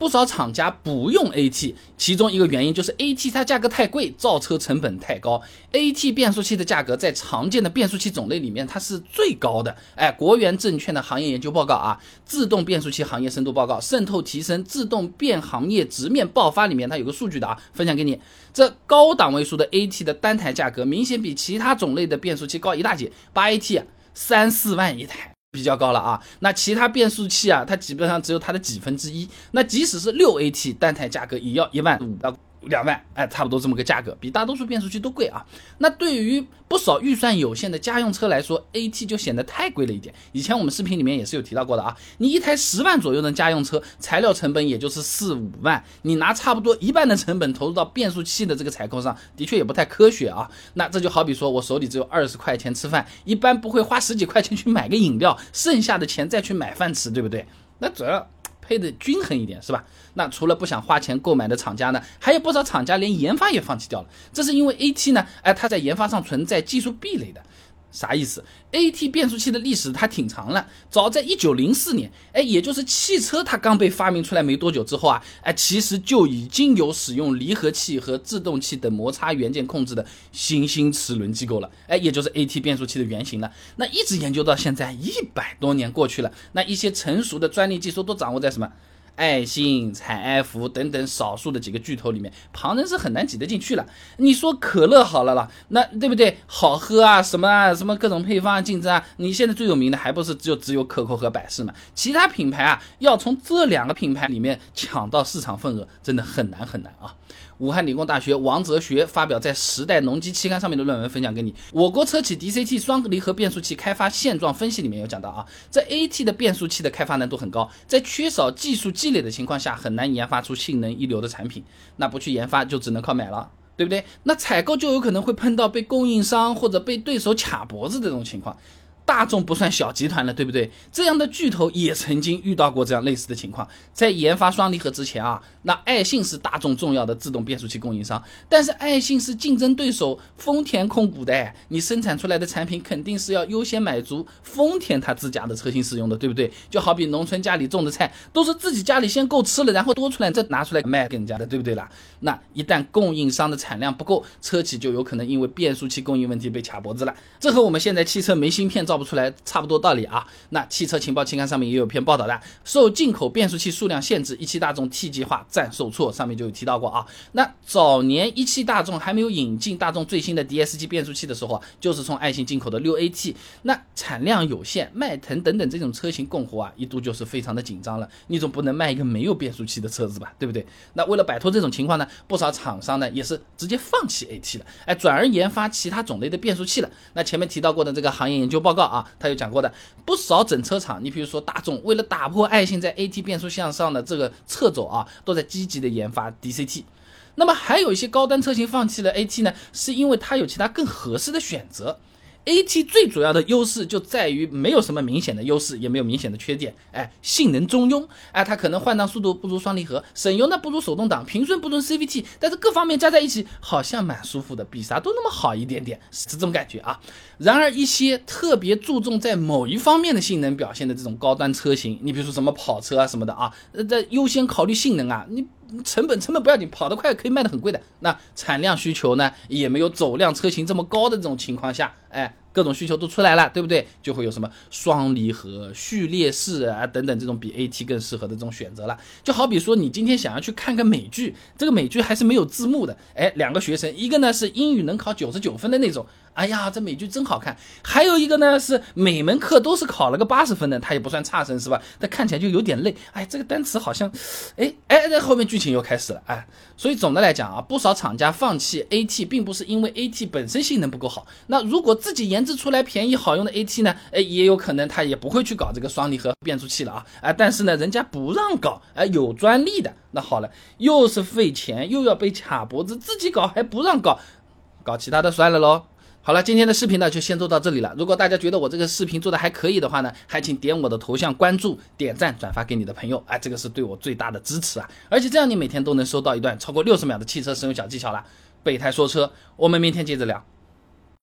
不少厂家不用 AT，其中一个原因就是 AT 它价格太贵，造车成本太高。AT 变速器的价格在常见的变速器种类里面，它是最高的。哎，国元证券的行业研究报告啊，自动变速器行业深度报告，渗透提升自动变行业直面爆发里面，它有个数据的啊，分享给你。这高档位数的 AT 的单台价格明显比其他种类的变速器高一大截，八 AT 三四万一台。比较高了啊，那其他变速器啊，它基本上只有它的几分之一。那即使是六 AT 单台价格也要一万五到。两万，哎，差不多这么个价格，比大多数变速器都贵啊。那对于不少预算有限的家用车来说，AT 就显得太贵了一点。以前我们视频里面也是有提到过的啊，你一台十万左右的家用车，材料成本也就是四五万，你拿差不多一半的成本投入到变速器的这个采购上，的确也不太科学啊。那这就好比说我手里只有二十块钱吃饭，一般不会花十几块钱去买个饮料，剩下的钱再去买饭吃，对不对？那主要。配的均衡一点是吧？那除了不想花钱购买的厂家呢，还有不少厂家连研发也放弃掉了。这是因为 AT 呢，哎，它在研发上存在技术壁垒的。啥意思？AT 变速器的历史它挺长了，早在一九零四年，哎，也就是汽车它刚被发明出来没多久之后啊，哎，其实就已经有使用离合器和制动器等摩擦元件控制的新兴齿轮机构了，哎，也就是 AT 变速器的原型了。那一直研究到现在一百多年过去了，那一些成熟的专利技术都掌握在什么？爱信、采孚等等少数的几个巨头里面，旁人是很难挤得进去了。你说可乐好了啦，那对不对？好喝啊，什么啊，什么各种配方啊竞争啊，你现在最有名的还不是只有只有可口和百事嘛？其他品牌啊，要从这两个品牌里面抢到市场份额，真的很难很难啊。武汉理工大学王哲学发表在《时代农机》期刊上面的论文分享给你。我国车企 DCT 双离合变速器开发现状分析里面有讲到啊，这 AT 的变速器的开发难度很高，在缺少技术积累的情况下，很难研发出性能一流的产品。那不去研发，就只能靠买了，对不对？那采购就有可能会碰到被供应商或者被对手卡脖子这种情况。大众不算小集团了，对不对？这样的巨头也曾经遇到过这样类似的情况。在研发双离合之前啊，那爱信是大众重要的自动变速器供应商，但是爱信是竞争对手丰田控股的，你生产出来的产品肯定是要优先满足丰田他自家的车型使用的，对不对？就好比农村家里种的菜，都是自己家里先够吃了，然后多出来再拿出来卖给人家的，对不对啦？那一旦供应商的产量不够，车企就有可能因为变速器供应问题被卡脖子了。这和我们现在汽车没芯片造。不出来差不多道理啊！那汽车情报期刊上面也有篇报道的，受进口变速器数量限制，一汽大众 T 计划暂受挫，上面就有提到过啊。那早年一汽大众还没有引进大众最新的 DSG 变速器的时候，就是从爱信进口的六 AT，那产量有限，迈腾等等这种车型供货啊，一度就是非常的紧张了。你总不能卖一个没有变速器的车子吧，对不对？那为了摆脱这种情况呢，不少厂商呢也是直接放弃 AT 了，哎，转而研发其他种类的变速器了。那前面提到过的这个行业研究报告。啊，他有讲过的不少整车厂，你比如说大众，为了打破爱信在 AT 变速箱上的这个侧走啊，都在积极的研发 DCT。那么还有一些高端车型放弃了 AT 呢，是因为它有其他更合适的选择。AT 最主要的优势就在于没有什么明显的优势，也没有明显的缺点，哎，性能中庸，哎，它可能换挡速度不如双离合，省油呢不如手动挡，平顺不如 CVT，但是各方面加在一起好像蛮舒服的，比啥都那么好一点点，是这种感觉啊。然而一些特别注重在某一方面的性能表现的这种高端车型，你比如说什么跑车啊什么的啊，呃，在优先考虑性能啊，你。成本成本不要紧，跑得快可以卖得很贵的。那产量需求呢，也没有走量车型这么高的这种情况下，哎，各种需求都出来了，对不对？就会有什么双离合、序列式啊等等这种比 AT 更适合的这种选择了。就好比说你今天想要去看个美剧，这个美剧还是没有字幕的，哎，两个学生，一个呢是英语能考九十九分的那种。哎呀，这美剧真好看。还有一个呢，是每门课都是考了个八十分的，他也不算差生，是吧？但看起来就有点累。哎，这个单词好像，哎哎，这后面剧情又开始了。哎，所以总的来讲啊，不少厂家放弃 AT，并不是因为 AT 本身性能不够好。那如果自己研研制出来便宜好用的 AT 呢？哎，也有可能他也不会去搞这个双离合变速器了啊。哎，但是呢，人家不让搞，哎，有专利的。那好了，又是费钱，又要被卡脖子，自己搞还不让搞，搞其他的算了喽。好了，今天的视频呢就先做到这里了。如果大家觉得我这个视频做的还可以的话呢，还请点我的头像关注、点赞、转发给你的朋友，哎，这个是对我最大的支持啊！而且这样你每天都能收到一段超过六十秒的汽车使用小技巧了。备胎说车，我们明天接着聊。